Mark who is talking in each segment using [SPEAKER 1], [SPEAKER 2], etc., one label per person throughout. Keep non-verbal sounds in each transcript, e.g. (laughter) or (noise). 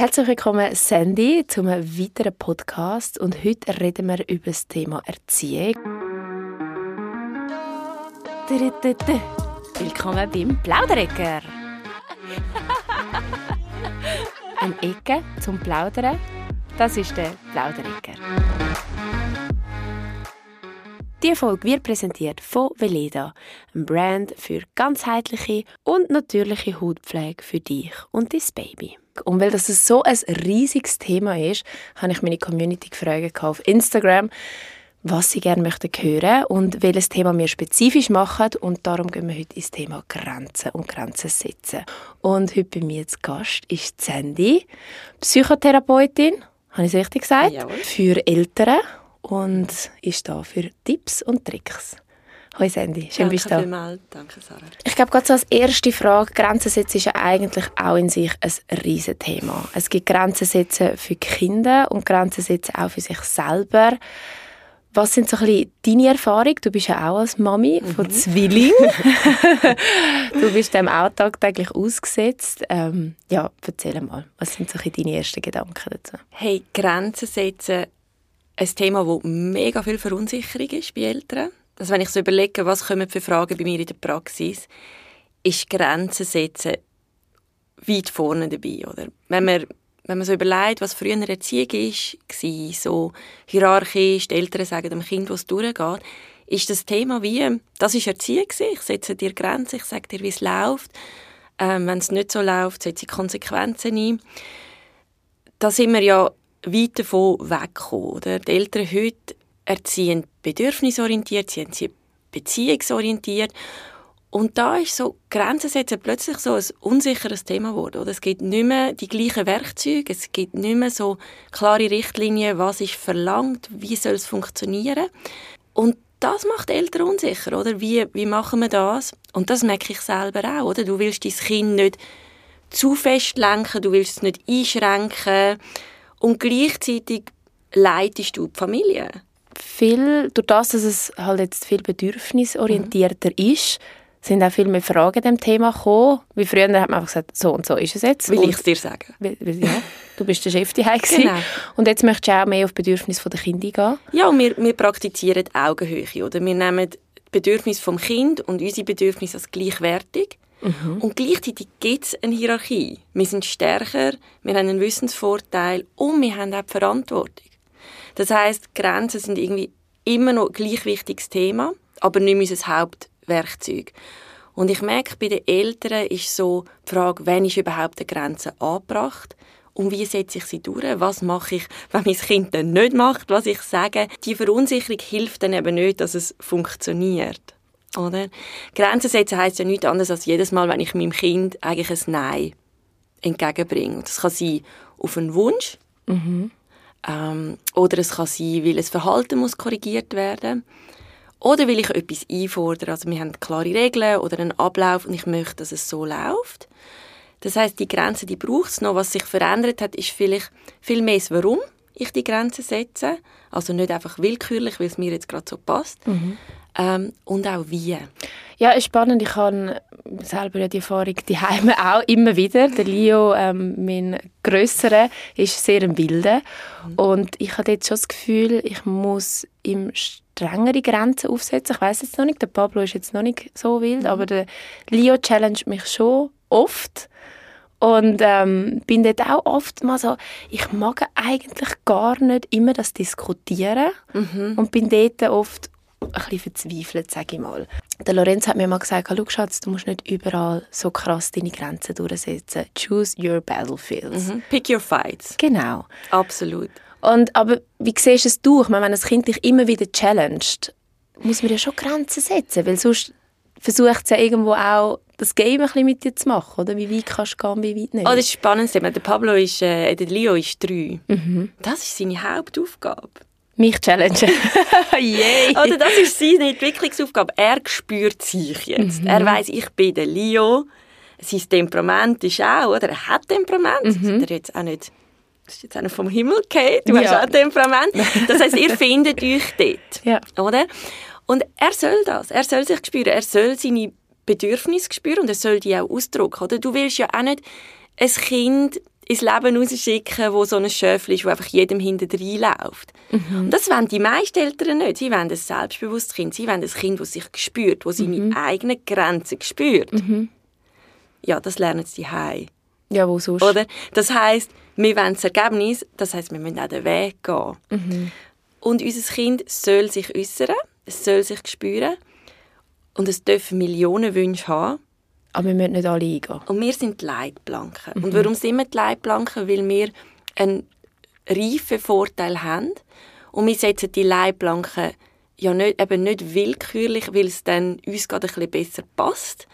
[SPEAKER 1] Herzlich willkommen, Sandy, zum weiteren Podcast. Und heute reden wir über das Thema Erziehung. Willkommen beim Plauderecker. (laughs) Eine Ecke zum Plaudern, das ist der Plauderecker. Die Folge wird präsentiert von Veleda, einem Brand für ganzheitliche und natürliche Hautpflege für dich und dein Baby. Und weil das so ein riesiges Thema ist, habe ich meine Community gefragt auf Instagram, was sie gerne möchten hören und welches Thema wir spezifisch machen. Und darum gehen wir heute ins Thema Grenzen und Grenzen setzen. Und heute bei mir zu Gast ist Sandy, Psychotherapeutin, habe ich es richtig gesagt?
[SPEAKER 2] Jawohl.
[SPEAKER 1] Für Eltern und ist da für Tipps und Tricks. Hoi Sandy, schön
[SPEAKER 2] Danke
[SPEAKER 1] bist du da.
[SPEAKER 2] vielmals. Danke, Sarah.
[SPEAKER 1] Ich glaube, gerade so als erste Frage, Grenzen setzen ist ja eigentlich auch in sich ein riesen Thema. Es gibt Grenzen setzen für die Kinder und Grenzen setzen auch für sich selber. Was sind so ein bisschen deine Erfahrungen? Du bist ja auch als Mami von Zwilling. (laughs) du bist dem auch tagtäglich ausgesetzt. Ähm, ja, erzähl mal, was sind so ein bisschen deine ersten Gedanken dazu?
[SPEAKER 2] Hey, Grenzen setzen, ein Thema, das mega viel Verunsicherung ist bei Eltern. Also wenn ich so überlege, was kommen für Fragen bei mir in der Praxis, ist Grenzen setzen weit vorne dabei, oder? Wenn man, wenn man so überlegt, was früher Erziehung ist, war, so hierarchisch, die Eltern sagen dem Kind, was durchgeht, ist das Thema wie, das ist Erziehung ich setze dir Grenzen, ich sage dir, wie es läuft. Ähm, wenn es nicht so läuft, setze ich Konsequenzen ein. Da sind wir ja weit davon weggekommen. Oder? Die Eltern heute erziehen bedürfnisorientiert, sie erziehen beziehungsorientiert. Und da ist so Grenzen setzen plötzlich so ein unsicheres Thema geworden. Es gibt nicht mehr die gleichen Werkzeuge, es gibt nicht mehr so klare Richtlinien, was ist verlangt, wie soll es funktionieren. Und das macht Eltern unsicher, oder? Wie, wie machen wir das? Und das merke ich selber auch, oder? Du willst dein Kind nicht zu fest lenken, du willst es nicht einschränken und gleichzeitig leitest du die Familie.
[SPEAKER 1] Viel, durch das, dass es halt jetzt viel bedürfnisorientierter ist, sind auch viel mehr Fragen dem Thema gekommen. Wie früher hat man einfach gesagt, so und so ist es jetzt.
[SPEAKER 2] Will ich es dir sagen?
[SPEAKER 1] Weil- weil- Ja, du bist der Chef daheim.
[SPEAKER 2] Genau.
[SPEAKER 1] Und jetzt möchtest du auch mehr auf die Bedürfnisse der Kinder gehen.
[SPEAKER 2] Ja, und wir, wir praktizieren Augenhöhe, oder? Wir nehmen die Bedürfnisse vom Kind und unsere Bedürfnisse als gleichwertig. Und gleichzeitig gibt es eine Hierarchie. Wir sind stärker, wir haben einen Wissensvorteil und wir haben auch die Verantwortung. Das heißt, Grenzen sind irgendwie immer noch ein gleich wichtiges Thema, aber nicht mehr unser Hauptwerkzeug. Und ich merke, bei den Eltern ist so die Frage, wann ist überhaupt eine Grenze angebracht und wie setze ich sie durch? Was mache ich, wenn mein Kind dann nicht macht, was ich sage? Die Verunsicherung hilft dann eben nicht, dass es funktioniert. Oder? Grenzen setzen heisst ja nichts anderes als jedes Mal, wenn ich meinem Kind eigentlich ein Nein entgegenbringe. Das kann sein auf einen Wunsch, ähm, oder es kann sein, weil ein Verhalten muss korrigiert werden oder weil ich etwas einfordere. Also wir haben klare Regeln oder einen Ablauf und ich möchte, dass es so läuft. Das heißt, die Grenze, die braucht es noch. Was sich verändert hat, ist vielleicht viel mehr Warum ich die Grenze setze. Also nicht einfach willkürlich, weil es mir jetzt gerade so passt. Ähm, und auch wie.
[SPEAKER 1] Ja, ist spannend. Ich habe selber ja die Erfahrung (laughs) die Heime auch immer wieder. Der Leo, ähm, mein Grösserer, ist sehr ein Wilder. Und ich habe jetzt schon das Gefühl, ich muss ihm strengere Grenzen aufsetzen. Ich weiß jetzt noch nicht, der Pablo ist jetzt noch nicht so wild, aber der Leo challenged mich schon oft. Und ähm, bin dort auch oft mal so, ich mag eigentlich gar nicht immer das Diskutieren und bin dort oft ein bisschen verzweifelt, sage ich mal. Der Lorenz hat mir mal gesagt, «Schau Schatz, du musst nicht überall so krass deine Grenzen durchsetzen. Choose your battlefields.
[SPEAKER 2] Mhm. Pick your fights.
[SPEAKER 1] Genau.
[SPEAKER 2] Absolut.
[SPEAKER 1] Und, aber wie siehst du es du? Ich meine, wenn ein Kind dich immer wieder challenged, muss man ja schon Grenzen setzen, weil sonst versucht es ja irgendwo auch, das Game ein bisschen mit dir zu machen, oder? Wie weit kannst du gehen, wie weit nicht?
[SPEAKER 2] Oh, das ist spannend. Der Pablo ist, äh, der Leo ist drei.
[SPEAKER 1] Mhm.
[SPEAKER 2] Das ist seine Hauptaufgabe.
[SPEAKER 1] Mich challengen. (laughs) Yay!
[SPEAKER 2] Oder das ist seine Entwicklungsaufgabe. Er spürt sich jetzt. Er weiß, ich bin der Leo. Sein Temperament ist auch, oder? Er hat Temperament. Das ist er jetzt auch nicht das ist jetzt einer vom Himmel gefallen. Du
[SPEAKER 1] Ja.
[SPEAKER 2] hast auch Temperament. Das heißt, ihr (laughs) findet euch dort.
[SPEAKER 1] Ja.
[SPEAKER 2] Oder? Und er soll das. Er soll sich spüren. Er soll seine Bedürfnisse spüren und er soll die auch ausdrücken. Oder? Du willst ja auch nicht ein Kind ins Leben rausschicken, wo so ein Schöfli ist, wo einfach jedem hinten reinläuft. Mhm. Und das wollen die meisten Eltern nicht. Sie wollen ein selbstbewusstes Kind. Sie wollen ein Kind, das sich spürt, das seine mhm. eigenen Grenzen spürt. Mhm. Ja, das lernen sie daheim.
[SPEAKER 1] Ja, wo sonst?
[SPEAKER 2] Oder? Das heisst, wir wollen das Ergebnis, das heisst, wir müssen auch den Weg gehen. Mhm. Und unser Kind soll sich äußern, es soll sich spüren und es dürfen Millionen Wünsche haben.
[SPEAKER 1] Aber wir müssen nicht alle eingehen.
[SPEAKER 2] Und wir sind die Leitplanken. Mhm. Und warum sind wir die Leitplanken? Weil wir einen reifen Vorteil haben. Und wir setzen die Leitplanken ja nicht, eben nicht willkürlich, weil es dann uns gerade ein bisschen besser passt,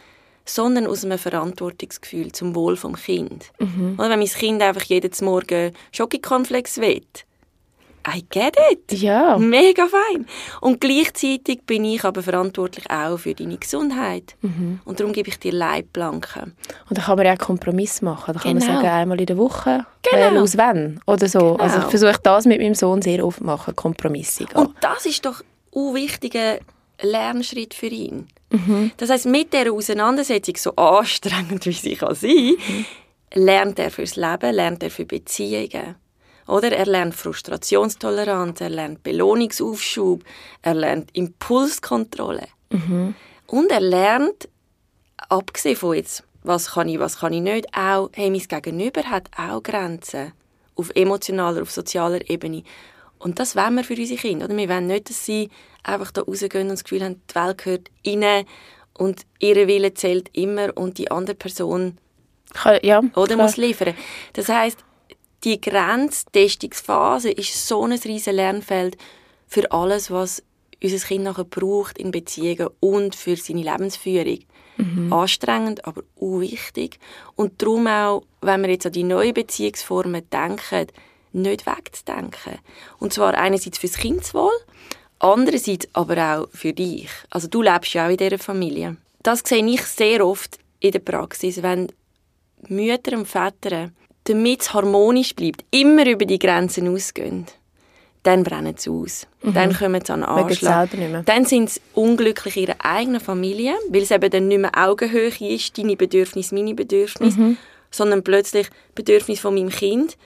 [SPEAKER 2] sondern aus einem Verantwortungsgefühl zum Wohl des Kind. Mhm. Oder wenn mein Kind einfach jeden Morgen Schokokonflex will, I get it.
[SPEAKER 1] Ja.
[SPEAKER 2] Mega fein. Und gleichzeitig bin ich aber verantwortlich auch für deine Gesundheit. Mhm. Und darum gebe ich dir Leitplanken.
[SPEAKER 1] Und da kann man ja auch Kompromiss machen. Da kann genau. man sagen, einmal in der Woche, genau. aus wenn oder so. Genau. Also ich versuche das mit meinem Sohn sehr oft machen, Kompromisse gehen.
[SPEAKER 2] Und das ist doch ein wichtiger Lernschritt für ihn. Mhm. Das heißt, mit der Auseinandersetzung, so anstrengend wie sie kann sein, mhm. lernt er fürs Leben, lernt er für Beziehungen. Oder er lernt Frustrationstoleranz, er lernt Belohnungsaufschub, er lernt Impulskontrolle. Mhm. Und er lernt, abgesehen von jetzt, was kann ich, was kann ich nicht, auch, hey, mein Gegenüber hat auch Grenzen. Auf emotionaler, auf sozialer Ebene. Und das wollen wir für unsere Kinder. Oder? Wir wollen nicht, dass sie einfach da rausgehen und das Gefühl haben, die Welt gehört ihnen und ihre Wille zählt immer und die andere Person
[SPEAKER 1] ja,
[SPEAKER 2] oder muss liefern. Das heißt, die Grenztestungsphase ist so ein riesen Lernfeld für alles, was unser Kind nachher braucht in Beziehungen und für seine Lebensführung. Mhm. Anstrengend, aber auch wichtig. Und darum auch, wenn wir jetzt an die neuen Beziehungsformen denken, nicht wegzudenken. Und zwar einerseits fürs Kindeswohl, andererseits aber auch für dich. Also du lebst ja auch in dieser Familie. Das sehe ich sehr oft in der Praxis, wenn Mütter und Väter damit es harmonisch bleibt, immer über die Grenzen ausgehen, dann brennen sie aus. Mhm. Dann kommen sie an den Anschlag. Dann sind sie unglücklich in ihrer eigenen Familie, weil es eben dann nicht mehr Augenhöhe ist, deine Bedürfnisse, meine Bedürfnisse, mhm. sondern plötzlich Bedürfnis von meinem Kind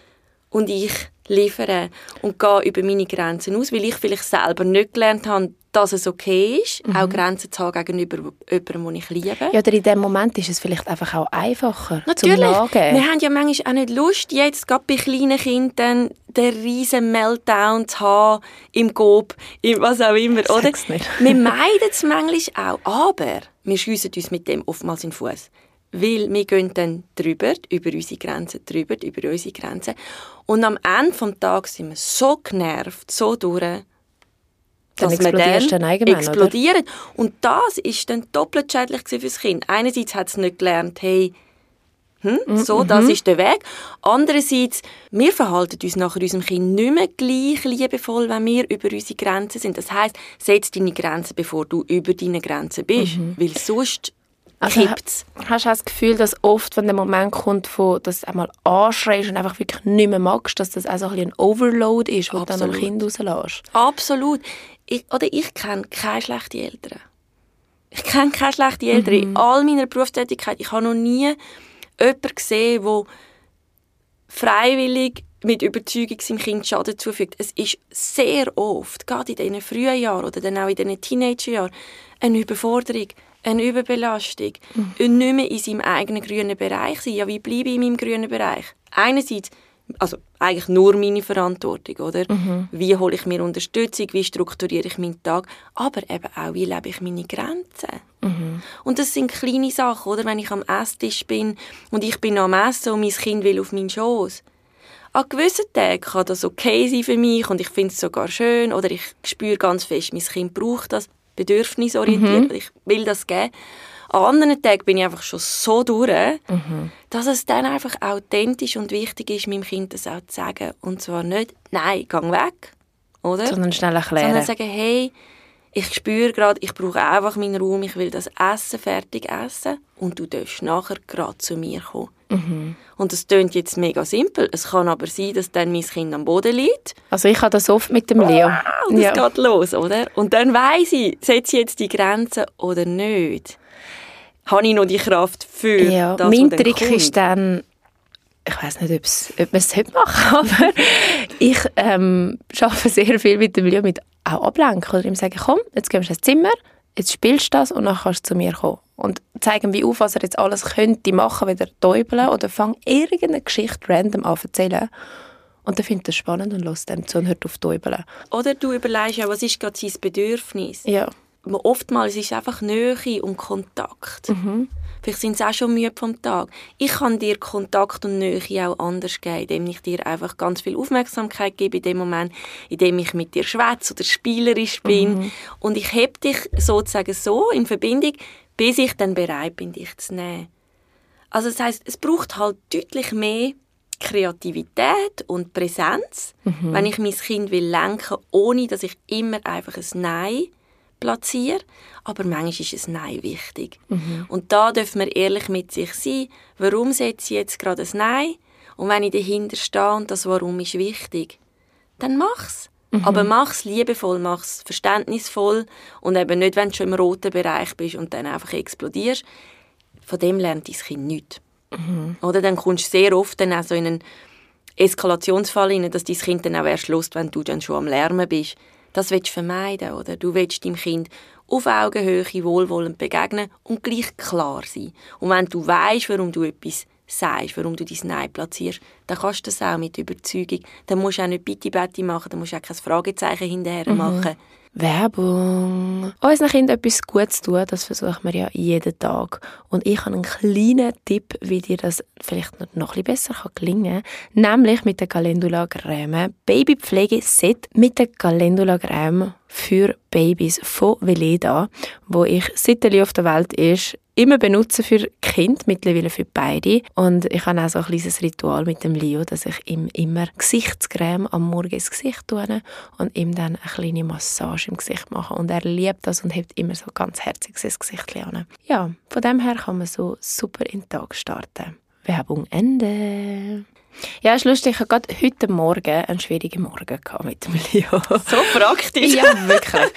[SPEAKER 2] und ich liefere und gehe über meine Grenzen aus, weil ich vielleicht selber nicht gelernt habe, dass es okay ist, mhm. auch Grenzen zu haben gegenüber jemandem, den ich liebe.
[SPEAKER 1] Ja, oder in dem Moment ist es vielleicht einfach auch einfacher
[SPEAKER 2] Natürlich. Wir haben ja manchmal auch nicht Lust, jetzt gerade bei kleinen Kindern den riesen Meltdown zu haben, im Gob, im was auch immer, oder? Nicht. Wir meiden es manchmal auch, aber wir schiessen uns mit dem oftmals in den Fuß. Weil wir gehen dann drüber, über unsere Grenzen, drüber, über unsere Grenzen. Und am Ende des Tages sind wir so genervt, so durch,
[SPEAKER 1] dass wir dann, dann
[SPEAKER 2] explodieren. Oder? Und das ist dann doppelt schädlich für das Kind. Einerseits hat es nicht gelernt, hey, hm, mm, so, das mhm. ist der Weg. Andererseits, wir verhalten uns nachher unserem Kind nicht mehr gleich liebevoll, wenn wir über unsere Grenzen sind. Das heißt, setz deine Grenzen, bevor du über deine Grenzen bist, mhm. weil sonst also, kippt's.
[SPEAKER 1] Hast du das Gefühl, dass oft, wenn der Moment kommt, wo du einmal anschreist und einfach wirklich nicht mehr magst, dass das auch so ein, ein Overload ist, wo du dann am Kind rauslässt?
[SPEAKER 2] Absolut ich, oder ich kenne keine schlechten Eltern. Ich kenne keine schlechten Eltern. Mhm. In all meiner Berufstätigkeit, ich habe noch nie jemanden gesehen, der freiwillig mit Überzeugung seinem Kind Schaden zufügt. Es ist sehr oft, gerade in diesen frühen Jahren oder dann auch in diesen Teenagerjahren, eine Überforderung, eine Überbelastung mhm. und nicht mehr in seinem eigenen grünen Bereich sein. Ja, wie bleibe ich in meinem grünen Bereich? Einerseits also eigentlich nur meine Verantwortung, oder? Mhm. Wie hole ich mir Unterstützung, wie strukturiere ich meinen Tag, aber eben auch, wie lebe ich meine Grenzen. Mhm. Und das sind kleine Sachen, oder? Wenn ich am Esstisch bin und ich bin am Essen und mein Kind will auf meinen Schoß. An gewissen Tagen kann das okay sein für mich und ich finde es sogar schön oder ich spüre ganz fest, mein Kind braucht das, bedürfnisorientiert, mhm. ich will das geben. An anderen Tagen bin ich einfach schon so durch, mhm. dass es dann einfach authentisch und wichtig ist, meinem Kind das auch zu sagen. Und zwar nicht, nein, geh weg, oder?
[SPEAKER 1] Sondern schnell erklären.
[SPEAKER 2] Sondern sagen, hey, ich spüre gerade, ich brauche einfach meinen Raum, ich will das Essen fertig essen und du darfst nachher gerade zu mir kommen. Mhm. Und das klingt jetzt mega simpel. Es kann aber sein, dass dann mein Kind am Boden liegt.
[SPEAKER 1] Also ich habe das oft mit dem Leo.
[SPEAKER 2] Wow, das ja. geht los, oder? Und dann weiss ich, setze ich jetzt die Grenze oder nicht habe ich noch die Kraft für
[SPEAKER 1] ja, das, Mein Trick kommt. ist dann, ich weiß nicht, ob man es heute machen (laughs) aber ich ähm, arbeite (laughs) sehr viel mit dem Leo mit auch ablenken oder ihm sagen, komm, jetzt gehen wir ins Zimmer, jetzt spielst du das und dann kannst du zu mir kommen. Und zeigen wie auf, was er jetzt alles könnte machen, wieder täubeln oder fang irgendeine Geschichte random an zu erzählen. Und dann findet er es spannend und lässt dem zu und hört auf täubeln.
[SPEAKER 2] Oder du überlegst ja, was ist gerade sein Bedürfnis?
[SPEAKER 1] Ja.
[SPEAKER 2] Oftmals ist es einfach Nähe und Kontakt. Mhm. Vielleicht sind sie auch schon müde vom Tag. Ich kann dir Kontakt und Nähe auch anders geben, indem ich dir einfach ganz viel Aufmerksamkeit gebe in dem Moment, indem ich mit dir schwätze oder spielerisch bin. Mhm. Und ich habe dich sozusagen so in Verbindung, bis ich dann bereit bin, dich zu nehmen. Also das heißt, es braucht halt deutlich mehr Kreativität und Präsenz, mhm. wenn ich mein Kind will lenken, ohne dass ich immer einfach ein Nein platziere. Aber manchmal ist ein Nein wichtig. Mhm. Und da dürfen wir ehrlich mit sich sein. Warum setze ich jetzt gerade ein Nein? Und wenn ich dahinter stehe und das Warum ist wichtig, dann mach's. Mhm. Aber mach's liebevoll, mach's verständnisvoll und eben nicht, wenn du schon im roten Bereich bist und dann einfach explodierst. Von dem lernt dein Kind nichts. Mhm. Oder dann kommst du sehr oft dann auch so in einen Eskalationsfall rein, dass dein Kind dann auch erst lust, wenn du dann schon am Lärmen bist. Das willst du vermeiden, oder? Du willst deinem Kind auf Augenhöhe wohlwollend begegnen und gleich klar sein. Und wenn du weißt, warum du etwas sagst, warum du dein Nein platzierst, dann kannst du das auch mit Überzeugung. Dann musst du auch nicht Bitte-Bette machen, dann musst du auch kein Fragezeichen hinterher mhm.
[SPEAKER 1] Werbung. Unseren Kindern etwas Gutes tun, das versuchen wir ja jeden Tag. Und ich habe einen kleinen Tipp, wie dir das vielleicht noch ein bisschen besser gelingen kann. Nämlich mit der Calendula Creme. Babypflege-Set mit der Calendula Creme für Babys von Veleda, wo ich seit er auf der Welt ist, immer benutze für Kind, mittlerweile für beide. Und ich habe auch so ein kleines Ritual mit dem Leo, dass ich ihm immer Gesichtscreme am Morgen ins Gesicht tue und ihm dann eine kleine Massage im Gesicht mache. Und er liebt das und hebt immer so ganz herzig ins Gesicht an. Ja, von dem her kann man so super in den Tag starten. Werbung Ende. Ja, ist lustig. Ich hatte gerade heute Morgen einen schwierigen Morgen mit dem Leo.
[SPEAKER 2] So praktisch.
[SPEAKER 1] ja, wirklich.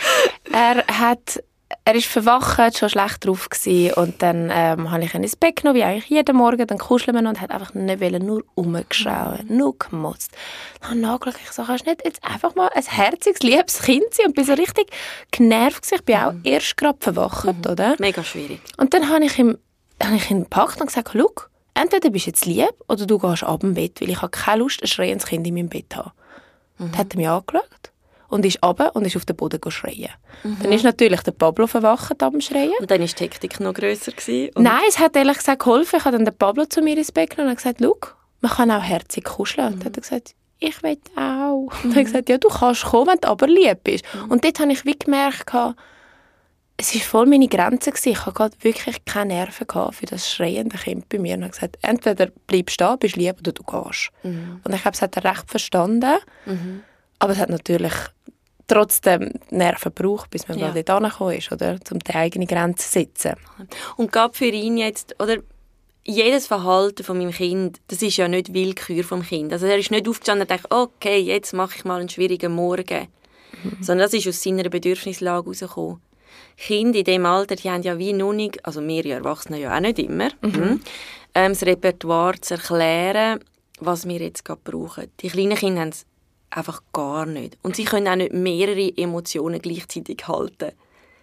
[SPEAKER 1] Er hat er ist verwacht, schon schlecht drauf gewesen. und dann ähm, habe ich ihn ins Bett genommen, wie eigentlich jeden Morgen, dann kuscheln wir und hat einfach nicht wollen, nur rumgeschaut, nur gemotzt. Dann nachgeschaut, ich so, kannst du nicht jetzt einfach mal ein herziges, liebes Kind sein und bin so richtig genervt. Ich bin auch mhm. erst gerade verwacht, mhm. oder?
[SPEAKER 2] Mega schwierig.
[SPEAKER 1] Und dann habe ich ihm, habe ich ihn gepackt und gesagt, schau, entweder bist du jetzt lieb oder du gehst ab dem Bett, weil ich habe keine Lust, ein schreiendes Kind in meinem Bett zu haben. Mhm. Dann hat er mich angeschaut und ist runter und ist auf den Boden schreien. Mhm. Dann ist natürlich der Pablo verwacht am Schreien.
[SPEAKER 2] Und dann war die Hektik noch grösser? Gewesen,
[SPEAKER 1] Nein, es hat ehrlich gesagt geholfen. Ich habe dann den Pablo zu mir ins Bett genommen und gesagt, schau, man kann auch herzig kuscheln. Mhm. Und hat er gesagt, ich will auch. Mhm. Und hat gesagt, ja, du kannst kommen, wenn du aber lieb bist. Mhm. Und dort habe ich wie gemerkt, es war voll meine Grenze. Gewesen. Ich hatte wirklich keine Nerven für das schreiende Kind bei mir. Und habe gesagt, entweder bleibst du da, bist lieb, oder du gehst. Mhm. Und ich glaube, es hat er recht verstanden. Mhm. Aber es hat natürlich trotzdem Nerven gebraucht, bis man ja. mal dort angekommen ist, oder? Um die eigene Grenze zu setzen.
[SPEAKER 2] Und gab für ihn jetzt, oder jedes Verhalten von meinem Kind, das ist ja nicht Willkür vom Kind. Also er ist nicht aufgestanden und dachte, okay, jetzt mache ich mal einen schwierigen Morgen. Mhm. Sondern das ist aus seiner Bedürfnislage herausgekommen. Kinder in diesem Alter, die haben ja wie noch nicht, also wir Erwachsene ja auch nicht immer, mhm. ähm, das Repertoire zu erklären, was wir jetzt gerade brauchen. Die kleinen Kinder haben es einfach gar nicht. Und sie können auch nicht mehrere Emotionen gleichzeitig halten.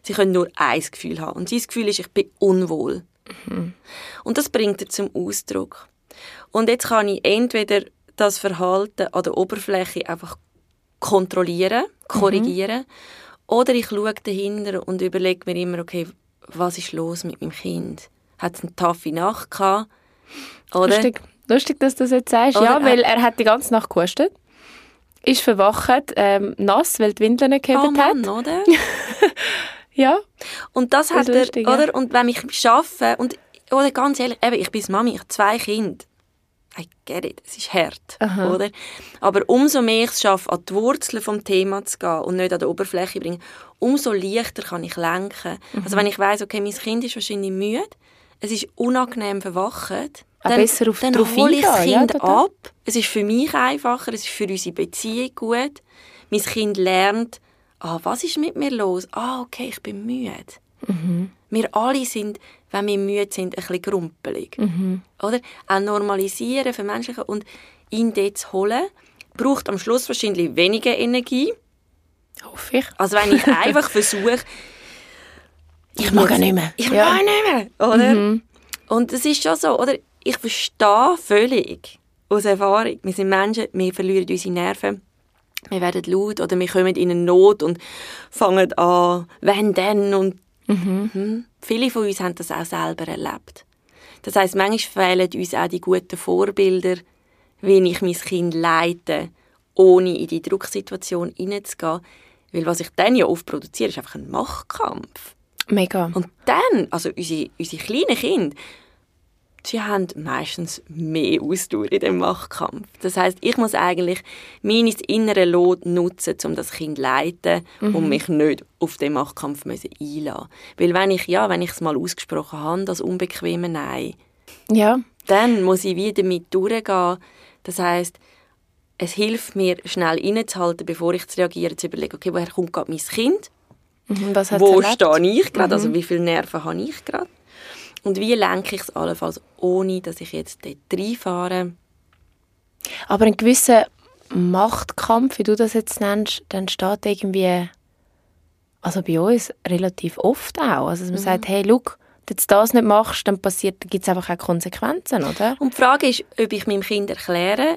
[SPEAKER 2] Sie können nur ein Gefühl haben. Und sein Gefühl ist, ich bin unwohl. Mhm. Und das bringt er zum Ausdruck. Und jetzt kann ich entweder das Verhalten an der Oberfläche einfach kontrollieren, korrigieren, mhm. oder ich schaue dahinter und überlege mir immer, okay, was ist los mit meinem Kind? Hat es eine taffe Nacht gehabt?
[SPEAKER 1] Oder? Lustig. Lustig, dass du das jetzt sagst. Oder ja, weil er hat die ganze Nacht gehustet ist verwacht, ähm, nass, weil die Windeln nicht gehabt
[SPEAKER 2] oh Mann, hat. oder? (laughs)
[SPEAKER 1] ja.
[SPEAKER 2] Und das, das hat er, lustig, oder? Ja. Und wenn ich arbeite, und, oder ganz ehrlich, eben, ich bin Mami, ich habe zwei Kinder. I get it, es ist hart, Aha. oder? Aber umso mehr ich es schaffe, an die Wurzeln des Themas zu gehen und nicht an die Oberfläche zu bringen, umso leichter kann ich lenken. Mhm. Also wenn ich weiß, okay, mein Kind ist wahrscheinlich müde, es ist unangenehm verwacht,
[SPEAKER 1] dann, besser auf
[SPEAKER 2] dann hole ich das Kind ja, ab. Es ist für mich einfacher, es ist für unsere Beziehung gut. Mein Kind lernt, ah, was ist mit mir los? Ah, okay, ich bin müde. Mhm. Wir alle sind, wenn wir müde sind, ein bisschen grumpelig. Oder? Auch normalisieren, vermenschlichen und ihn dort zu holen, braucht am Schluss wahrscheinlich weniger Energie.
[SPEAKER 1] Hoffe ich.
[SPEAKER 2] Also wenn ich einfach (laughs) versuche,
[SPEAKER 1] Ich mag auch nicht mehr.
[SPEAKER 2] ich
[SPEAKER 1] Ja.
[SPEAKER 2] mag nicht mehr, oder? Und das ist schon so, oder? Ich verstehe völlig aus Erfahrung, wir sind Menschen, wir verlieren unsere Nerven, wir werden laut oder wir kommen in eine Not und fangen an, wenn denn und hm. viele von uns haben das auch selber erlebt. Das heißt, manchmal fehlen uns auch die guten Vorbilder, wie ich mein Kind leite, ohne in die Drucksituation hineinzugehen. Weil was ich dann ja oft produziere, ist einfach ein Machtkampf.
[SPEAKER 1] Mega.
[SPEAKER 2] Und dann, also unsere, unsere kleinen Kinder, sie haben meistens mehr Ausdauer in dem Machtkampf. Das heißt, ich muss eigentlich mein innere Lot nutzen, um das Kind zu leiten und mich nicht auf den Machtkampf müssen einlassen. Weil wenn ich, ja, wenn ich es mal ausgesprochen habe, das unbequeme Nein,
[SPEAKER 1] Ja.
[SPEAKER 2] dann muss ich wieder damit durchgehen. Das heißt, es hilft mir, schnell innezuhalten, bevor ich zu reagieren, zu überlegen, okay, woher kommt gerade mein Kind?
[SPEAKER 1] Mhm.
[SPEAKER 2] Wo stehe ich gerade? Also wie viele Nerven habe ich gerade? Und wie lenke ich es allenfalls, ohne dass ich jetzt dort reinfahre?
[SPEAKER 1] Aber ein gewisser Machtkampf, wie du das jetzt nennst, dann steht irgendwie, also bei uns relativ oft auch, also dass man sagt, hey, schau, wenn du das nicht machst, dann passiert, gibt es einfach auch Konsequenzen, oder?
[SPEAKER 2] Und die Frage ist, ob ich meinem Kind erkläre,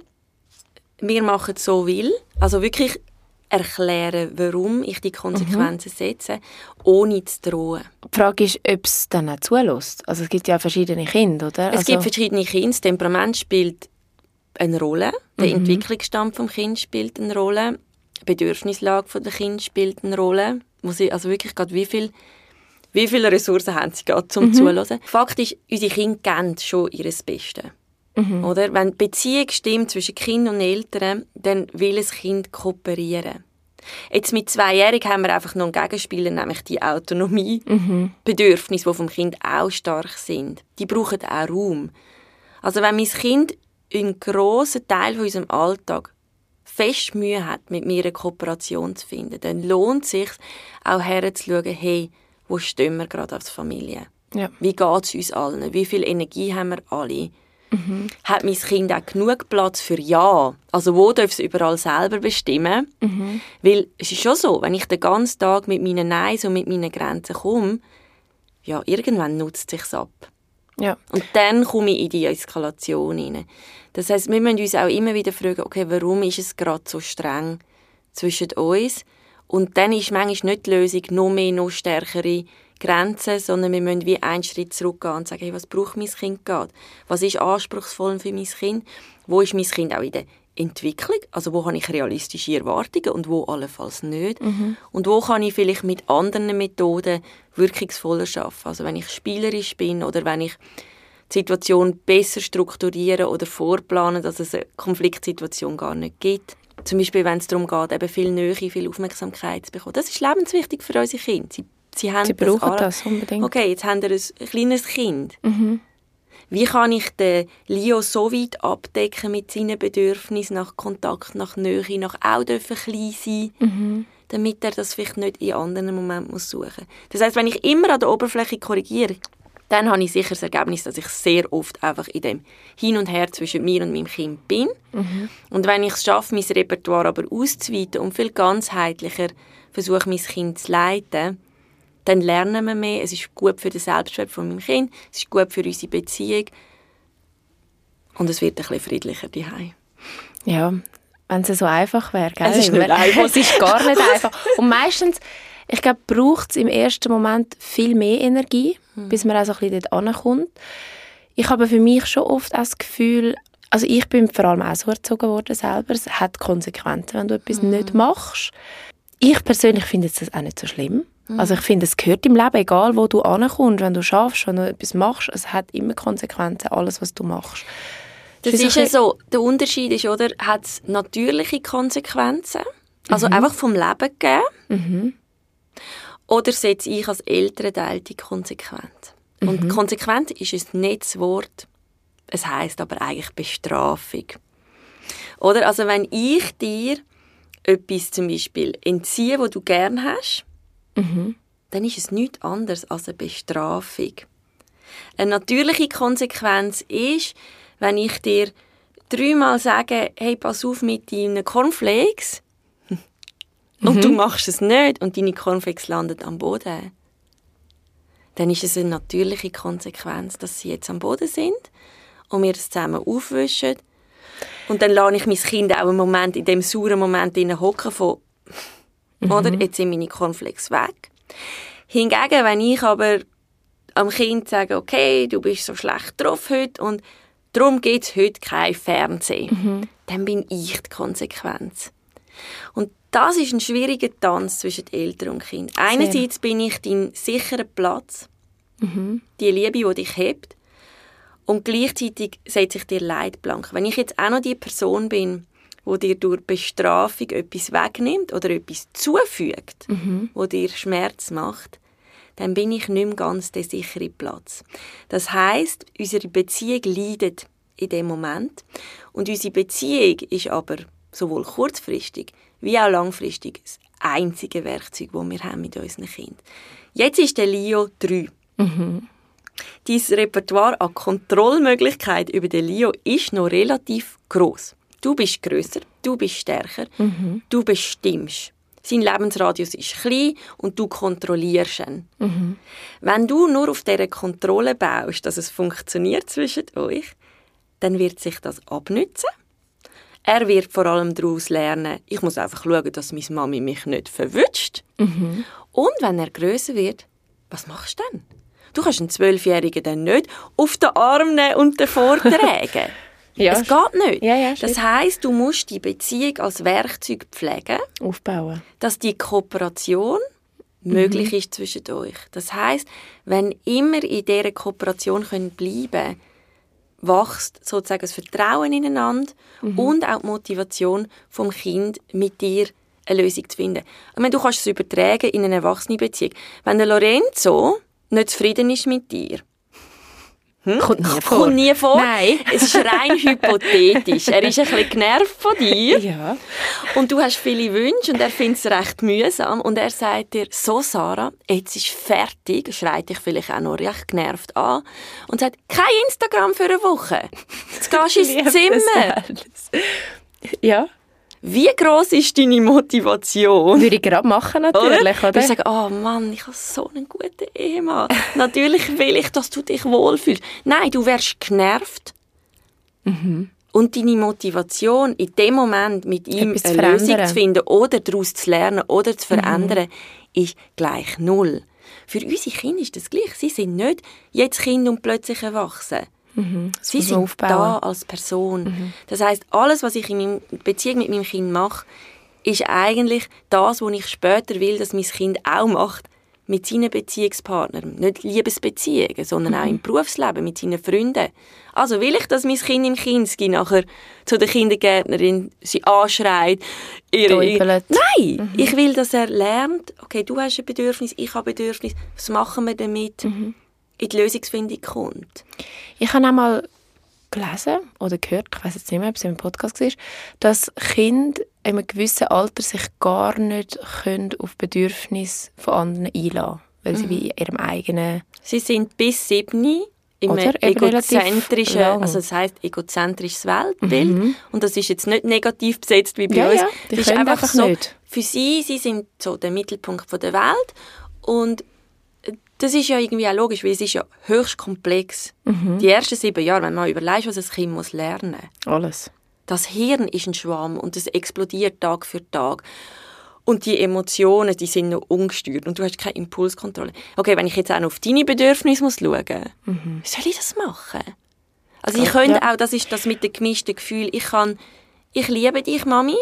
[SPEAKER 2] wir machen es so will, also wirklich erklären, warum ich die Konsequenzen setze, ohne zu drohen.
[SPEAKER 1] Die Frage ist, ob es dann auch zulässt. Also es gibt ja verschiedene Kinder, oder?
[SPEAKER 2] Es
[SPEAKER 1] also,
[SPEAKER 2] gibt verschiedene Kinder. Das Temperament spielt eine Rolle. Der Entwicklungsstand vom Kind spielt eine Rolle. Die Bedürfnislage von der Kind spielt eine Rolle. Wo sie, also wirklich gerade wie viel wie viele Ressourcen haben sie gerade zum Zuhören? Fakt ist, unsere Kinder kennen schon ihr Bestes. Oder? Wenn die Beziehung stimmt zwischen Kind und Eltern, dann will ein Kind kooperieren. Jetzt mit Zweijährigen haben wir einfach noch einen Gegenspieler, nämlich die Autonomie. Bedürfnisse, die vom Kind auch stark sind. Die brauchen auch Raum. Also wenn mein Kind einen grossen Teil von unserem Alltag fest Mühe hat, mit mir eine Kooperation zu finden, dann lohnt es sich auch herzuschauen, hey, wo stehen wir gerade als Familie?
[SPEAKER 1] Ja.
[SPEAKER 2] Wie geht es uns allen? Wie viel Energie haben wir alle? Hat mein Kind auch genug Platz für Ja? Also wo darf es überall selber bestimmen? Weil es ist schon so, wenn ich den ganzen Tag mit meinen Neins und mit meinen Grenzen komme, ja, irgendwann nutzt es sich ab.
[SPEAKER 1] ja.
[SPEAKER 2] Und dann komme ich in die Eskalation rein. Das heißt, wir müssen uns auch immer wieder fragen, okay, warum ist es gerade so streng zwischen uns? Und dann ist manchmal nicht die Lösung noch mehr, noch stärkere Grenzen, sondern wir müssen wie einen Schritt zurückgehen und sagen, hey, was braucht mein Kind gerade? Was ist anspruchsvoll für mein Kind? Wo ist mein Kind auch in der Entwicklung? Also wo habe ich realistische Erwartungen und wo allenfalls nicht? Und wo kann ich vielleicht mit anderen Methoden wirkungsvoller arbeiten? Also wenn ich spielerisch bin oder wenn ich die Situation besser strukturieren oder vorplanen, dass es eine Konfliktsituation gar nicht gibt. Zum Beispiel, wenn es darum geht, eben viel Nähe, viel Aufmerksamkeit zu bekommen. Das ist lebenswichtig für unsere Kinder. Sie, sie, haben
[SPEAKER 1] Sie brauchen
[SPEAKER 2] alle-
[SPEAKER 1] das unbedingt.
[SPEAKER 2] Okay, jetzt haben wir ein kleines Kind.
[SPEAKER 1] Mhm.
[SPEAKER 2] Wie kann ich den Leo so weit abdecken mit seinen Bedürfnissen nach Kontakt, nach Nähe, nach auch dürfen klein sein,
[SPEAKER 1] Mhm.
[SPEAKER 2] damit er das vielleicht nicht in anderen Momenten muss suchen. Das heißt, wenn ich immer an der Oberfläche korrigiere, dann habe ich sicher das Ergebnis, dass ich sehr oft einfach in dem Hin und Her zwischen mir und meinem Kind bin. Und wenn ich es schaffe, mein Repertoire aber auszuweiten und viel ganzheitlicher versuche, mein Kind zu leiten, dann lernen wir mehr. Es ist gut für den Selbstwert von meinem Kind, es ist gut für unsere Beziehung und es wird ein bisschen friedlicher daheim.
[SPEAKER 1] Ja, wenn es so einfach wäre. Gell?
[SPEAKER 2] Es ist nicht einfach. (laughs)
[SPEAKER 1] Es ist gar nicht einfach. Und meistens, ich glaube, braucht es im ersten Moment viel mehr Energie,
[SPEAKER 2] Hm.
[SPEAKER 1] bis man auch so ein bisschen dort ankommt. Ich habe für mich schon oft auch das Gefühl, also ich bin vor allem auch so erzogen worden selber, es hat Konsequenzen, wenn du etwas
[SPEAKER 2] Hm.
[SPEAKER 1] nicht machst. Ich persönlich finde das auch nicht so schlimm.
[SPEAKER 2] Hm.
[SPEAKER 1] Also ich finde, es gehört im Leben, egal wo du ankommst, wenn du schaffst, wenn du etwas machst, es hat immer Konsequenzen, alles, was du machst.
[SPEAKER 2] Das ist ja so, der Unterschied ist, oder, hat es natürliche Konsequenzen, also
[SPEAKER 1] Mhm.
[SPEAKER 2] einfach vom Leben gegeben, oder setze ich als Elternteil die Konsequenz?
[SPEAKER 1] Mhm.
[SPEAKER 2] Und Konsequenz ist ein nettes Wort, es heißt aber eigentlich Bestrafung. Oder, also wenn ich dir etwas zum Beispiel entziehe, wo du gern hast,
[SPEAKER 1] Mhm.
[SPEAKER 2] dann ist es nichts anderes als eine Bestrafung. Eine natürliche Konsequenz ist, wenn ich dir dreimal sage, hey, pass auf mit deinen Cornflakes, (laughs) und mhm. du machst es nicht und deine Cornflakes landen am Boden, dann ist es eine natürliche Konsequenz, dass sie jetzt am Boden sind und wir es zusammen aufwischen. Und dann lasse ich mein Kind auch einen Moment, in dem sauren Moment hocken von, mhm. oder, jetzt sind meine Cornflakes weg. Hingegen, wenn ich aber am Kind sage, okay, du bist so schlecht drauf heute und darum gibt es heute kein Fernsehen, mhm. dann bin ich die Konsequenz. Und das ist ein schwieriger Tanz zwischen Eltern und Kind. Einerseits bin ich dein sicherer Platz, mhm. die Liebe, die dich hebt, und gleichzeitig setze ich dir Leitplanken. Wenn ich jetzt auch noch die Person bin, wo dir durch Bestrafung etwas wegnimmt oder etwas zufügt, mhm. wo dir Schmerz macht, dann bin ich nicht mehr ganz der sichere Platz. Das heißt, unsere Beziehung leidet in dem Moment und unsere Beziehung ist aber sowohl kurzfristig wie auch langfristig das einzige Werkzeug, das wir haben mit unseren Kindern. Jetzt ist der Leo 3. Mhm. Dein Repertoire an Kontrollmöglichkeit über den Leo ist noch relativ groß. Du bist größer, du bist stärker, mhm. du bestimmst. Sein Lebensradius ist klein und du kontrollierst ihn. Mhm. Wenn du nur auf dieser Kontrolle baust, dass es funktioniert zwischen euch, dann wird sich das abnützen er wird vor allem daraus lernen, ich muss einfach schauen, dass meine Mami mich nicht verwünscht. Mhm. Und wenn er größer wird, was machst du dann? Du kannst einen Zwölfjährigen dann nicht auf den Arm nehmen und davor (laughs) tragen. Ja, es geht nicht. Ja, ja, das heißt, du musst die Beziehung als Werkzeug pflegen,
[SPEAKER 1] aufbauen,
[SPEAKER 2] dass die Kooperation mhm. möglich ist zwischen euch. Das heißt, wenn immer in dieser Kooperation können bleiben wächst sozusagen das Vertrauen ineinander mhm. und auch die Motivation vom Kind mit dir eine Lösung zu finden. Ich meine, du kannst es übertragen in eine Erwachsenenbeziehung. Wenn der Lorenzo nicht zufrieden ist mit dir,
[SPEAKER 1] hm? Kommt nie vor.
[SPEAKER 2] Kommt nie vor. Nein. Es ist rein (laughs) hypothetisch. Er ist ein bisschen genervt von dir.
[SPEAKER 1] Ja.
[SPEAKER 2] Und du hast viele Wünsche und er findet es recht mühsam. Und er sagt dir, so Sarah, jetzt ist fertig, schreit dich vielleicht auch noch recht genervt an und sagt, kein Instagram für eine Woche. Jetzt gehst du ins (laughs) Zimmer.
[SPEAKER 1] Ja.
[SPEAKER 2] Wie groß ist deine Motivation?
[SPEAKER 1] Würde ich gerade machen, natürlich, oder? oder?
[SPEAKER 2] Ich sage, oh Mann, ich habe so einen guten Ehemann. (laughs) natürlich will ich, dass du dich wohlfühlst. Nein, du wärst genervt. Mhm. Und deine Motivation, in dem Moment mit ihm Etwas eine Lösung zu finden oder daraus zu lernen oder zu verändern, mhm. ist gleich null. Für unsere Kinder ist das gleich. Sie sind nicht jetzt Kind und plötzlich erwachsen. Mhm, Sie sind aufbauen. da als Person. Mhm. Das heißt, alles, was ich in meiner Beziehung mit meinem Kind mache, ist eigentlich das, was ich später will, dass mein Kind auch macht mit seinen Beziehungspartnern. Nicht Liebesbeziehungen, sondern mhm. auch im Berufsleben mit seinen Freunden. Also will ich, dass mein Kind im Kinski nachher zu der Kindergärtnerin sie anschreit. Ihre, Nein! Mhm. Ich will, dass er lernt, okay, du hast ein Bedürfnis, ich habe ein Bedürfnis, was machen wir damit? Mhm in die Lösungsfindung kommt.
[SPEAKER 1] Ich habe einmal gelesen oder gehört, ich weiß jetzt nicht mehr, ob es im Podcast war, dass Kinder in einem gewissen Alter sich gar nicht können auf Bedürfnisse von anderen einlassen weil sie mhm. wie in ihrem eigenen...
[SPEAKER 2] Sie sind bis sieben im egozentrischen, also das heißt egozentrisches Weltbild mhm. und das ist jetzt nicht negativ besetzt wie bei ja, uns. Ja,
[SPEAKER 1] das ist einfach, einfach so, nicht.
[SPEAKER 2] Für sie, sie sind so der Mittelpunkt von der Welt und das ist ja irgendwie auch logisch, weil es ist ja höchst komplex. Mhm. Die ersten sieben Jahre, wenn man überlegt, was ein Kind muss lernen
[SPEAKER 1] muss. Alles.
[SPEAKER 2] Das Hirn ist ein Schwamm und es explodiert Tag für Tag. Und die Emotionen, die sind noch ungesteuert und du hast keine Impulskontrolle. Okay, wenn ich jetzt auch noch auf deine Bedürfnisse muss schauen muss, mhm. wie soll ich das machen? Also ich könnte ja. auch, das ist das mit dem gemischten Gefühl, ich kann, ich liebe dich, Mami,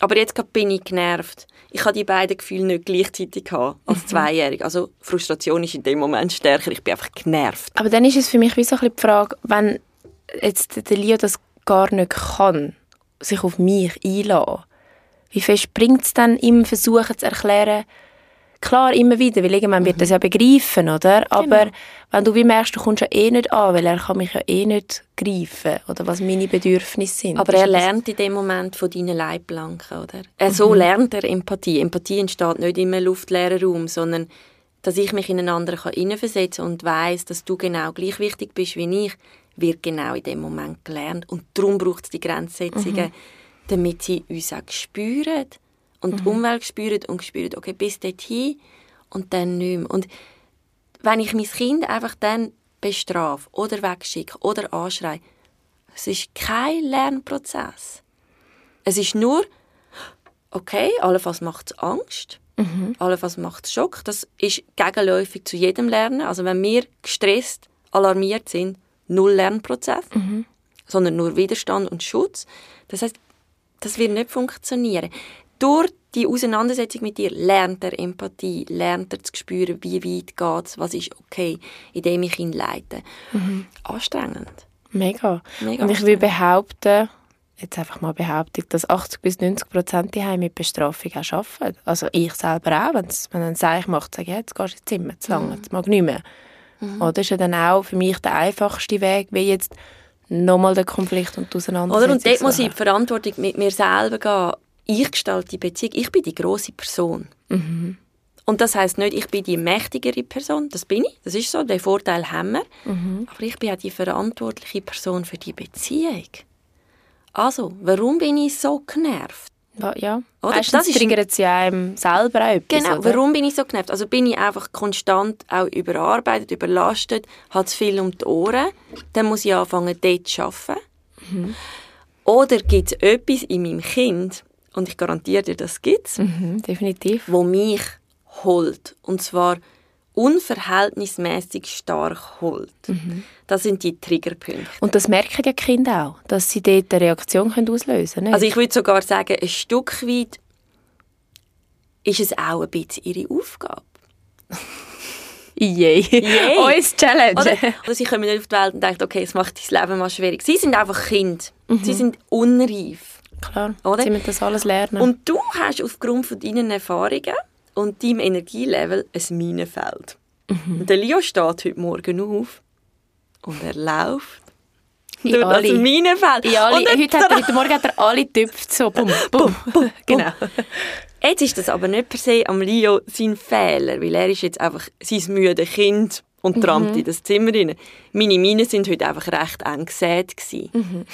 [SPEAKER 2] aber jetzt bin ich genervt. Ich kann die beiden Gefühle nicht gleichzeitig haben als mhm. Zweijährig. Also Frustration ist in dem Moment stärker. Ich bin einfach genervt.
[SPEAKER 1] Aber dann ist es für mich wie so ein bisschen die Frage, wenn jetzt der Leo das gar nicht kann, sich auf mich einlassen, wie fest bringt es dann ihm versuchen zu erklären, Klar, immer wieder, weil irgendwann wird mhm. das ja begreifen, oder? Aber genau. wenn du wie merkst, du kommst ja eh nicht an, weil er kann mich ja eh nicht greifen, oder was meine Bedürfnisse sind.
[SPEAKER 2] Aber er lernt in dem Moment von deinen Leitplanken, oder? Er, mhm. So lernt er Empathie. Empathie entsteht nicht in einem luftleeren Raum, sondern dass ich mich in einen anderen hineinversetzen kann und weiß, dass du genau gleich wichtig bist wie ich, wird genau in dem Moment gelernt. Und darum braucht es die Grenzsetzungen, mhm. damit sie uns auch spüren und mhm. die Umwelt spüren und spüren, okay, bis dorthin und dann nicht mehr. Und wenn ich mein Kind einfach dann bestrafe oder wegschicke oder anschreie, es ist kein Lernprozess. Es ist nur, okay, allenfalls macht es Angst, mhm. allenfalls macht es Schock. Das ist gegenläufig zu jedem Lernen. Also wenn wir gestresst, alarmiert sind, null Lernprozess, mhm. sondern nur Widerstand und Schutz. Das heißt, das wird nicht funktionieren. Durch die Auseinandersetzung mit dir lernt er Empathie, lernt er zu spüren, wie weit geht es, was ist okay, indem ich ihn leite. Mhm. Anstrengend.
[SPEAKER 1] Mega. Mega. Und ich will behaupten, jetzt einfach mal behaupten, dass 80 bis 90 Prozent die mit Bestrafung auch arbeiten. Also ich selber auch, wenn man dann sagt, ich mache, sage ich, jetzt gehst du ins Zimmer, zu lange, jetzt mag nicht mehr. Mhm. Oder ist ja dann auch für mich der einfachste Weg, wie jetzt nochmal der Konflikt und die Auseinandersetzung.
[SPEAKER 2] Oder? Und dort muss ich die Verantwortung mit mir selber gehen. Ich gestalte die Beziehung. Ich bin die große Person. Mhm. Und das heißt nicht, ich bin die mächtigere Person. Das bin ich. Das ist so. Den Vorteil haben wir. Mhm. Aber ich bin auch die verantwortliche Person für die Beziehung. Also, warum bin ich so genervt?
[SPEAKER 1] Ja, oder? Meistens das triggert es ja einem selber auch
[SPEAKER 2] etwas, Genau, oder? warum bin ich so genervt? Also bin ich einfach konstant auch überarbeitet, überlastet, hat zu viel um die Ohren, dann muss ich anfangen, dort zu arbeiten. Mhm. Oder gibt es etwas in meinem Kind, und ich garantiere dir, das gibt es,
[SPEAKER 1] mhm, definitiv.
[SPEAKER 2] wo mich holt. Und zwar unverhältnismäßig stark holt. Mhm. Das sind die Triggerpunkte.
[SPEAKER 1] Und das merken die Kinder auch, dass sie dort eine Reaktion auslösen können.
[SPEAKER 2] Also ich würde sogar sagen, ein Stück weit ist es auch ein bisschen ihre Aufgabe. (laughs)
[SPEAKER 1] Yay. Yay. (laughs) Uns Challenge.
[SPEAKER 2] Oder, oder sie kommen nicht auf die Welt und denken, okay, es macht dein Leben mal schwierig. Sie sind einfach Kind. Mhm. Sie sind unreif.
[SPEAKER 1] Klar, oder? sie müssen das alles lernen.
[SPEAKER 2] Und du hast aufgrund von deinen Erfahrungen und deinem Energielevel ein Minenfeld. Mhm. Und der Leo steht heute Morgen auf und er läuft
[SPEAKER 1] in durch alle. das
[SPEAKER 2] Minenfeld.
[SPEAKER 1] In alle. heute, hat er, heute Morgen hat er alle getüpft, so bum, (laughs) bum, (laughs) bum, genau.
[SPEAKER 2] Jetzt ist das aber nicht per se am Leo sein Fehler, weil er ist jetzt einfach sein müde Kind und trampt mhm. in das Zimmer rein. Meine Minen sind heute einfach recht eng gesät. Mhm.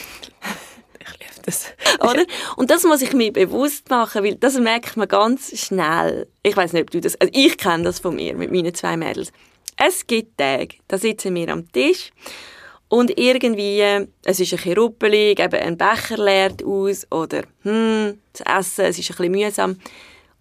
[SPEAKER 2] Das. (laughs) Oder? Und das muss ich mir bewusst machen, weil das merkt man ganz schnell. Ich weiß nicht, ob du das, also ich kenne das von mir mit meinen zwei Mädels. Es gibt Tage, da sitzen wir am Tisch und irgendwie, es ist ein bisschen ruppelig, eben ein Becher leert aus oder hm, das Essen, es ist ein bisschen mühsam.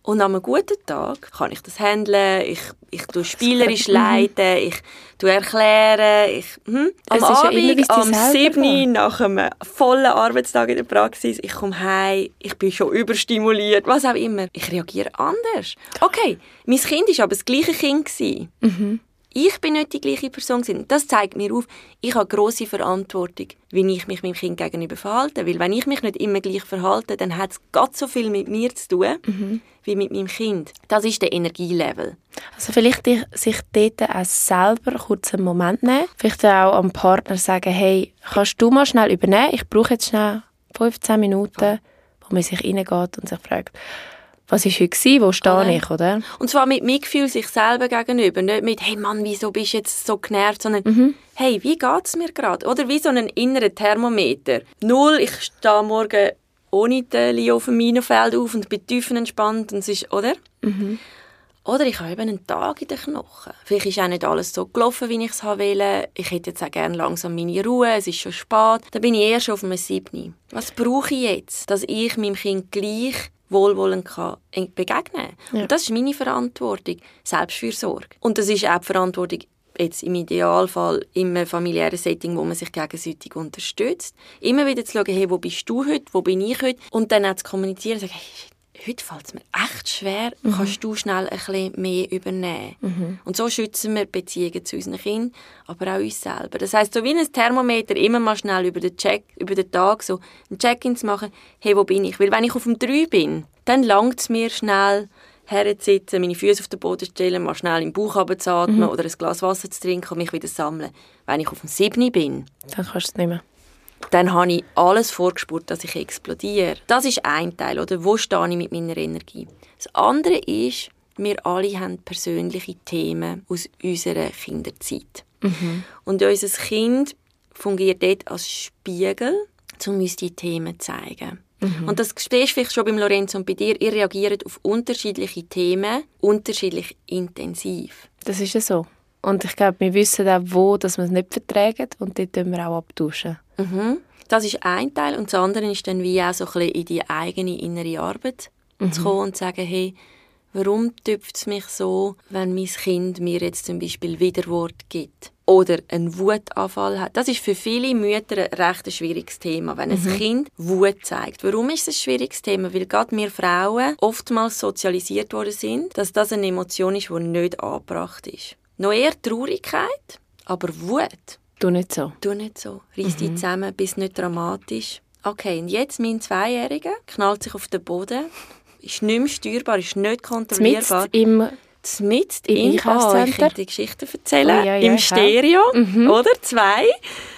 [SPEAKER 2] Und an einem guten Tag kann ich das handeln, ich, ich tue spielerisch leiten, ich tue erklären, ich, hm. Am Abend, ja am 7. nach einem vollen Arbeitstag in der Praxis, ich komme heim, ich bin schon überstimuliert, was auch immer. Ich reagiere anders. Okay, mein Kind war aber das gleiche Kind. Mhm ich bin nicht die gleiche Person gewesen. Das zeigt mir auf, ich habe große Verantwortung, wie ich mich meinem Kind gegenüber verhalte. Weil wenn ich mich nicht immer gleich verhalte, dann hat es ganz so viel mit mir zu tun, mhm. Wie mit meinem Kind. Das ist der Energielevel.
[SPEAKER 1] Also vielleicht sich dort auch selber kurz einen Moment nehmen. Vielleicht auch am Partner sagen, hey, kannst du mal schnell übernehmen? Ich brauche jetzt schnell 15 Minuten, wo man sich reingeht und sich fragt, was war heute, wo stehe oder? ich, oder?
[SPEAKER 2] Und zwar mit Mitgefühl sich selber gegenüber, nicht mit, hey Mann, wieso bist du jetzt so genervt, sondern, mhm. hey, wie geht es mir gerade? Oder wie so ein innerer Thermometer. Null, ich stehe morgen ohne Teli auf dem Minenfeld auf und bin tiefenentspannt und es ist, oder? Mhm. Oder ich habe eben einen Tag in den Knochen. Vielleicht ist auch nicht alles so gelaufen, wie ich es wollte. Ich hätte jetzt auch gerne langsam meine Ruhe, es ist schon spät. Dann bin ich erst auf einem Siebni. Was brauche ich jetzt, dass ich meinem Kind gleich wohlwollend kann begegnen ja. Und das ist meine Verantwortung, Selbstfürsorge. Und das ist auch die Verantwortung jetzt im Idealfall im familiären Setting, wo man sich gegenseitig unterstützt. Immer wieder zu schauen, hey, wo bist du heute, wo bin ich heute? Und dann auch zu kommunizieren, sagen, hey, heute fällt es mir echt schwer, mhm. kannst du schnell ein bisschen mehr übernehmen. Mhm. Und so schützen wir Beziehungen zu unseren Kindern, aber auch uns selber. Das heißt, so wie ein Thermometer immer mal schnell über den, Check, über den Tag so ein Check-in zu machen, hey, wo bin ich? Weil wenn ich auf dem 3 bin, dann langt es mir schnell, herzusitzen, meine Füße auf den Boden stellen, mal schnell im Bauch runterzuatmen mhm. oder ein Glas Wasser zu trinken und mich wieder sammeln. Wenn ich auf dem 7 bin,
[SPEAKER 1] dann kannst du es nicht mehr
[SPEAKER 2] dann habe ich alles vorgespürt, dass ich explodiere. Das ist ein Teil, oder? Wo stehe ich mit meiner Energie? Das andere ist, wir alle haben persönliche Themen aus unserer Kinderzeit. Mhm. Und unser Kind fungiert dort als Spiegel, um uns die Themen zu zeigen. Mhm. Und das siehst du vielleicht schon beim Lorenzo und bei dir. Ihr reagiert auf unterschiedliche Themen unterschiedlich intensiv.
[SPEAKER 1] Das ist ja so. Und ich glaube, wir wissen auch, wo dass wir es nicht vertragen und dort tun wir auch abtauschen.
[SPEAKER 2] Mhm. Das ist ein Teil. Und das andere ist dann wie auch so ein bisschen in die eigene innere Arbeit mhm. zu kommen und zu sagen, hey, warum tüpft es mich so, wenn mein Kind mir jetzt zum Beispiel Widerwort gibt? Oder einen Wutanfall hat. Das ist für viele Mütter ein recht schwieriges Thema, wenn mhm. ein Kind Wut zeigt. Warum ist es ein schwieriges Thema? Weil gerade wir Frauen oftmals sozialisiert worden sind, dass das eine Emotion ist, die nicht angebracht ist. Noch eher Traurigkeit, aber Wut.
[SPEAKER 1] Du nicht so.
[SPEAKER 2] Du nicht so. Reiss mhm. dich zusammen, bist nicht dramatisch. Okay, und jetzt mein Zweijähriger knallt sich auf den Boden, ist nicht mehr steuerbar, ist nicht kontrollierbar.
[SPEAKER 1] Zmitzt im
[SPEAKER 2] Zmitzt im Einkaufscenter. Oh, ich könnte die Geschichte erzählen. Oh, ja, ja, Im Stereo, mhm. oder? Zwei.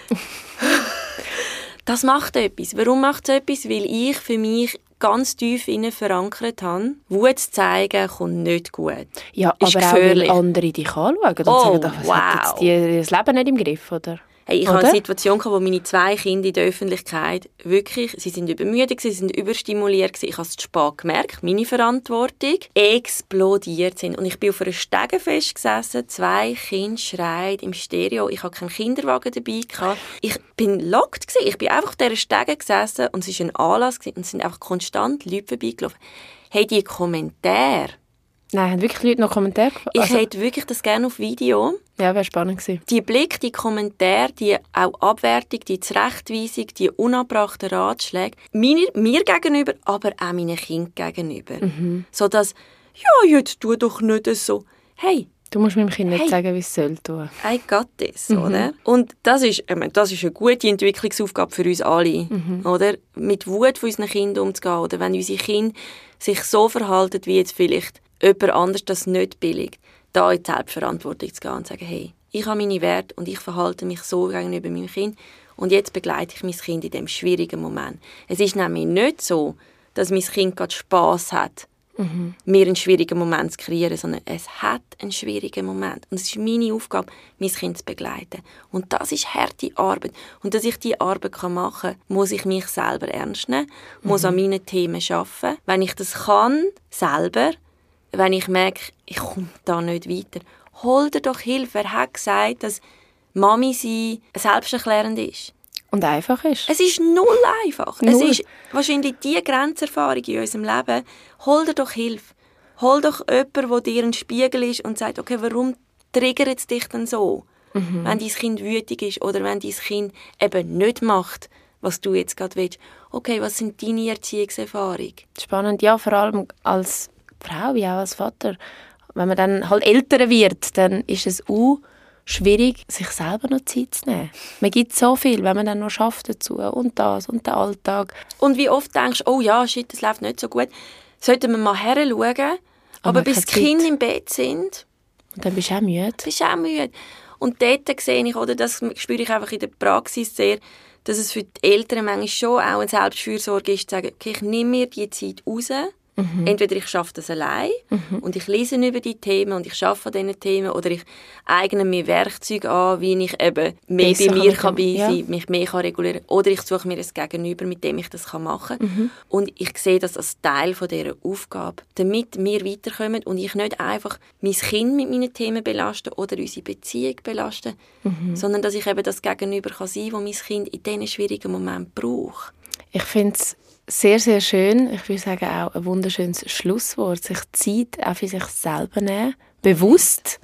[SPEAKER 2] (laughs) das macht etwas. Warum macht es etwas? Weil ich für mich ganz tief innen verankert habe, Wut zu zeigen, kommt nicht gut.
[SPEAKER 1] Ja, ist aber gefährlich. auch, weil andere dich anschauen und oh, sagen, was wow. hat jetzt die, das Leben nicht im Griff, oder?
[SPEAKER 2] Hey, ich Oder? hatte eine Situation, wo meine zwei Kinder in der Öffentlichkeit wirklich, sie sind übermüdet, sie sind überstimuliert, ich habe es zu spät gemerkt, meine Verantwortung, explodiert sind. Und ich bin auf einer Stege festgesessen, zwei Kinder schreien im Stereo, ich hatte keinen Kinderwagen dabei. Gehabt. Ich bin locked, gewesen. ich bin einfach auf dieser Stege gesessen und es war ein Anlass gewesen, und es sind einfach konstant Leute vorbeigelaufen. Hey, die Kommentare,
[SPEAKER 1] Nein, haben wirklich Leute noch Kommentare
[SPEAKER 2] Ich also, hätte wirklich das gerne auf Video.
[SPEAKER 1] Ja, wäre spannend gewesen.
[SPEAKER 2] Die Blick, die Kommentare, die auch Abwertung, die Zurechtweisung, die unabbrachten Ratschläge, meine, mir gegenüber, aber auch meinen Kindern gegenüber. Mhm. So dass, ja, jetzt tu doch nicht so. Hey,
[SPEAKER 1] Du musst meinem Kind nicht hey, sagen, wie es soll tun.
[SPEAKER 2] I got this, mhm. oder? Und das ist, ich meine, das ist eine gute Entwicklungsaufgabe für uns alle, mhm. oder? Mit Wut von unseren Kindern umzugehen, oder wenn unsere Kinder sich so verhalten, wie jetzt vielleicht jemand anders das nicht billigt, da in die Selbstverantwortung zu gehen und zu sagen, hey, ich habe meine Werte und ich verhalte mich so gegenüber meinem Kind und jetzt begleite ich mein Kind in dem schwierigen Moment. Es ist nämlich nicht so, dass mein Kind gerade Spass hat, mhm. mir einen schwierigen Moment zu kreieren, sondern es hat einen schwierigen Moment. Und es ist meine Aufgabe, mein Kind zu begleiten. Und das ist harte Arbeit. Und dass ich diese Arbeit machen kann, muss ich mich selber ernst nehmen, muss mhm. an meinen Themen arbeiten. Wenn ich das kann, selber, wenn ich merke, ich komme da nicht weiter, hol dir doch Hilfe. Wer hat gesagt, dass Mami sein selbsterklärend ist?
[SPEAKER 1] Und einfach ist.
[SPEAKER 2] Es ist null einfach. Null. Es ist wahrscheinlich die Grenzerfahrung in unserem Leben. Hol dir doch Hilfe. Hol doch jemanden, der dir ein Spiegel ist und sagt, okay, warum triggert es dich denn so? Mhm. Wenn dein Kind wütig ist oder wenn dein Kind eben nicht macht, was du jetzt gerade willst. Okay, was sind deine Erziehungserfahrungen?
[SPEAKER 1] Spannend, ja, vor allem als Frau wie auch als Vater, wenn man dann halt älter wird, dann ist es auch schwierig, sich selber noch Zeit zu nehmen. Man gibt so viel, wenn man dann noch schafft dazu und das und der Alltag.
[SPEAKER 2] Und wie oft denkst du, oh ja, shit, das läuft nicht so gut, sollten wir mal her schauen, aber, aber bis die Kinder im Bett sind...
[SPEAKER 1] Und dann bist du auch müde.
[SPEAKER 2] Bist auch müde. Und dort sehe ich, oder das spüre ich einfach in der Praxis sehr, dass es für die Eltern manchmal schon auch eine Selbstfürsorge ist, zu sagen, okay, ich nehme mir die Zeit raus, Mhm. Entweder ich schaffe das allein mhm. und ich lese über die Themen und ich schaffe an diesen Themen oder ich eigne mir Werkzeuge an, wie ich eben mehr Besser bei mir kann bei ja. sein, mich mehr kann regulieren oder ich suche mir ein Gegenüber, mit dem ich das kann machen kann. Mhm. Und ich sehe das als Teil von dieser Aufgabe, damit wir weiterkommen und ich nicht einfach mein Kind mit meinen Themen belaste oder unsere Beziehung belaste, mhm. sondern dass ich eben das Gegenüber kann sein kann, das mein Kind in diesen schwierigen Momenten braucht.
[SPEAKER 1] Ich finde es sehr, sehr schön. Ich würde sagen, auch ein wunderschönes Schlusswort. Sich Zeit auch für sich selber nehmen, bewusst.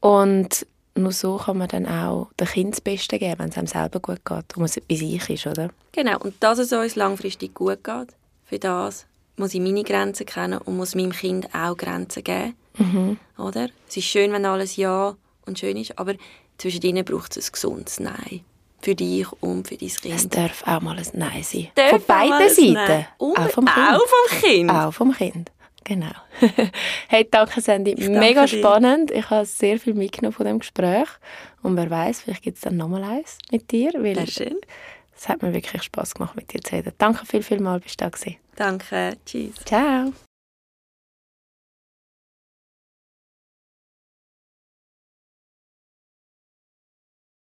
[SPEAKER 1] Und nur so kann man dann auch dem Kind das Beste geben, wenn es einem selber gut geht und es bei sich ist, oder?
[SPEAKER 2] Genau, und dass es uns langfristig gut geht, für das muss ich meine Grenzen kennen und muss meinem Kind auch Grenzen geben. Mhm. Oder? Es ist schön, wenn alles Ja und schön ist, aber zwischen ihnen braucht es ein gesundes Nein für dich und für dein Kind.
[SPEAKER 1] Es darf auch mal ein Nein sein.
[SPEAKER 2] Darf
[SPEAKER 1] Von beiden Seiten.
[SPEAKER 2] Auch vom Kind. Auch vom Kind.
[SPEAKER 1] Auch vom Kind. Genau. (laughs) hey, danke Sandy. Mega dir. spannend. Ich habe sehr viel mitgenommen von dem Gespräch. Und wer weiß, vielleicht gibt es dann nochmal eins mit dir. Weil
[SPEAKER 2] Sehr schön.
[SPEAKER 1] Es hat mir wirklich Spaß gemacht, mit dir zu reden. Danke viel, viel mal, bist du da gewesen.
[SPEAKER 2] Danke. Tschüss.
[SPEAKER 1] Ciao.